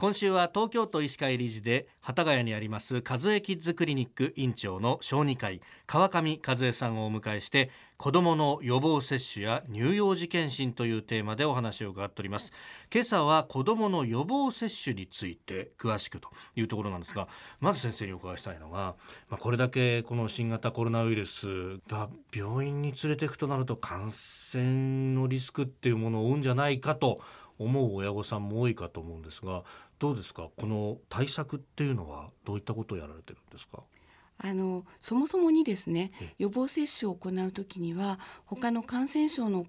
今週は東京都医師会理事で幡ヶ谷にあります和江キッズクリニック院長の小児科医川上和江さんをお迎えして子どもの予防接種や乳幼児検診というテーマでお話を伺っております。今朝は子どもの予防接種について詳しくというところなんですがまず先生にお伺いしたいのが、まあ、これだけこの新型コロナウイルスが病院に連れていくとなると感染のリスクっていうものを負うんじゃないかと思う親御さんも多いかと思うんですがどうですか？この対策っていうのはどういったことをやられてるんですか？あのそもそもにですね予防接種を行う時には他の感染症の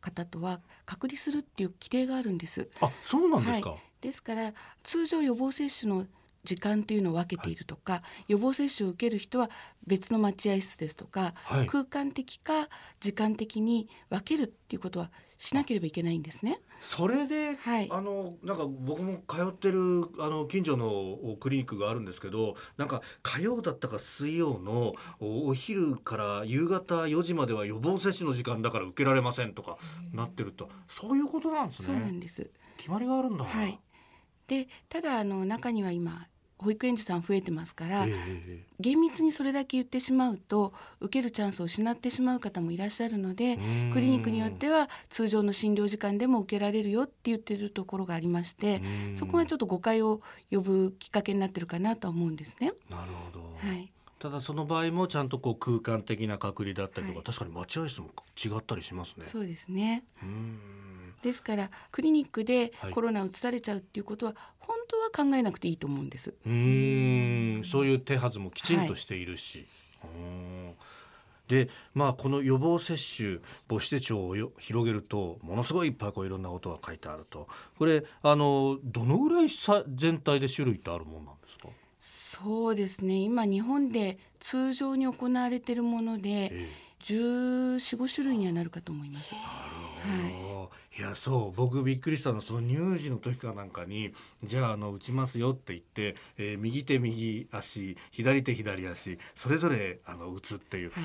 方とは隔離するっていう規定があるんです。あそうなんですか、はい、ですから通常予防接種の時間というのを分けているとか、はい、予防接種を受ける人は別の待合室ですとか、はい、空間的か時間的に分けるっていうことはしなければいけないんですね。それで、はい、あのなんか僕も通ってるあの近所のクリニックがあるんですけどなんか火曜だったか水曜のお昼から夕方4時までは予防接種の時間だから受けられませんとかなってると、そういうことなんですね。そうなんです決まりがあるんだ。はい。でただあの中には今保育園児さん増えてますから、えー、厳密にそれだけ言ってしまうと受けるチャンスを失ってしまう方もいらっしゃるのでクリニックによっては通常の診療時間でも受けられるよって言ってるところがありましてそこがちょっと誤解を呼ぶきっかけになってるかなと思うんですね。なるほど、はい。ただその場合もちゃんとこう空間的な隔離だったりとか、はい、確かに待合室も違ったりしますね。そうですね。ですからクリニックでコロナを移されちゃうっていうことは本当は考えなくていいと思うんです。うん。そういう手はずもきちんとしているし。はい。でまあこの予防接種母子手帳を広げるとものすごいいっぱいこういろんなことが書いてあると。これあのどのぐらいさ全体で種類ってあるもんなんですか？そうですね。今日本で通常に行われているもので、ええ、1415種類にはなるかと思います。なるほど、はい、いやそう僕びっくりしたのその乳児の時かなんかにじゃああの打ちますよって言って、えー、右手右足左手左足それぞれあの打つっていう、はい、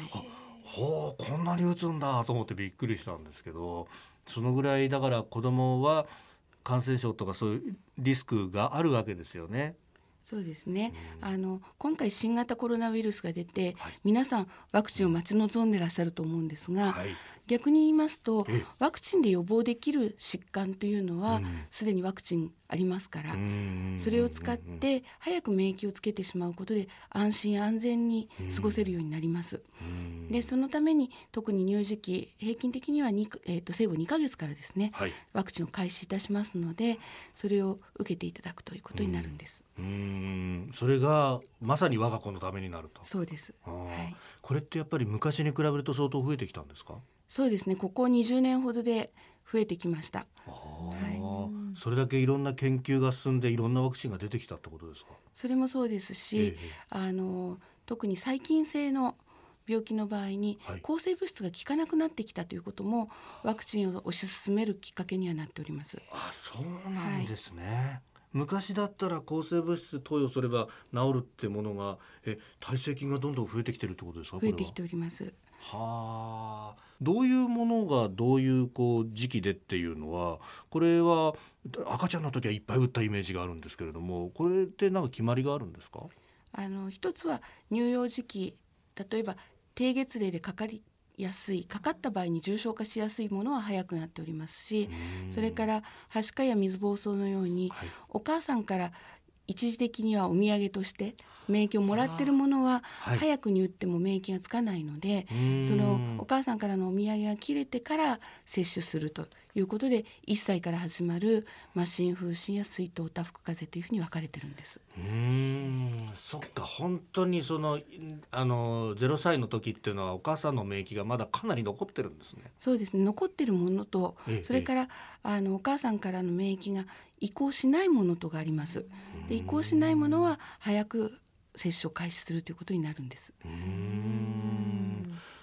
ほうこんなに打つんだと思ってびっくりしたんですけどそのぐらいだから子供は感染症とかそういうリスクがあるわけですよね。そうですね、あの今回新型コロナウイルスが出て、はい、皆さんワクチンを待ち望んでらっしゃると思うんですが、はい、逆に言いますとワクチンで予防できる疾患というのはすで、にワクチンありますからそれを使って早く免疫をつけてしまうことで安心安全に過ごせるようになります。でそのために特に乳児期平均的には、えーと、生後2ヶ月からですね、はい、ワクチンを開始いたしますのでそれを受けていただくということになるんです。うんそれがまさに我が子のためになると。そうです。はい、これってやっぱり昔に比べると相当増えてきたんですか？そうですね。ここ20年ほどで増えてきました。はい、それだけいろんな研究が進んでいろんなワクチンが出てきたってことですか？それもそうですし、えあの特に細菌性の病気の場合に抗生物質が効かなくなってきたということもワクチンを推し進めるきっかけにはなっております。あ、そうなんですね。はい昔だったら抗生物質投与すれば治るってものがえ耐性菌がどんどん増えてきてるってことですか？増えてきております。はあ。どういうものがどういうこう時期でっていうのはこれは赤ちゃんの時はいっぱい打ったイメージがあるんですけれどもこれってなんか決まりがあるんですか？あの一つは乳幼児期例えば低月齢でかかりやすいかかった場合に重症化しやすいものは早くなっておりますしそれからはしかや水疱瘡のように、はい、お母さんから一時的にはお土産として免疫をもらってるものは早くに打っても免疫がつかないので、はい、そのお母さんからのお土産が切れてから接種するということで1歳から始まる、まあ、新風疹や水痘多腹風邪というふうに分かれてるんです。うん。そっか本当にそのあの0歳の時っていうのはお母さんの免疫がまだかなり残ってるんですね。そうですね。残ってるものと、ええ、それからあのお母さんからの免疫が移行しないものとがあります。で移行しないものは早く接種を開始するということになるんです。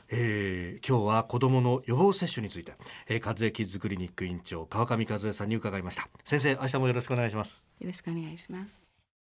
えー、今日は子どもの予防接種について、えー、和江キッズクリニック院長川上和江さんに伺いました。先生明日もよろしくお願いします。よろしくお願いします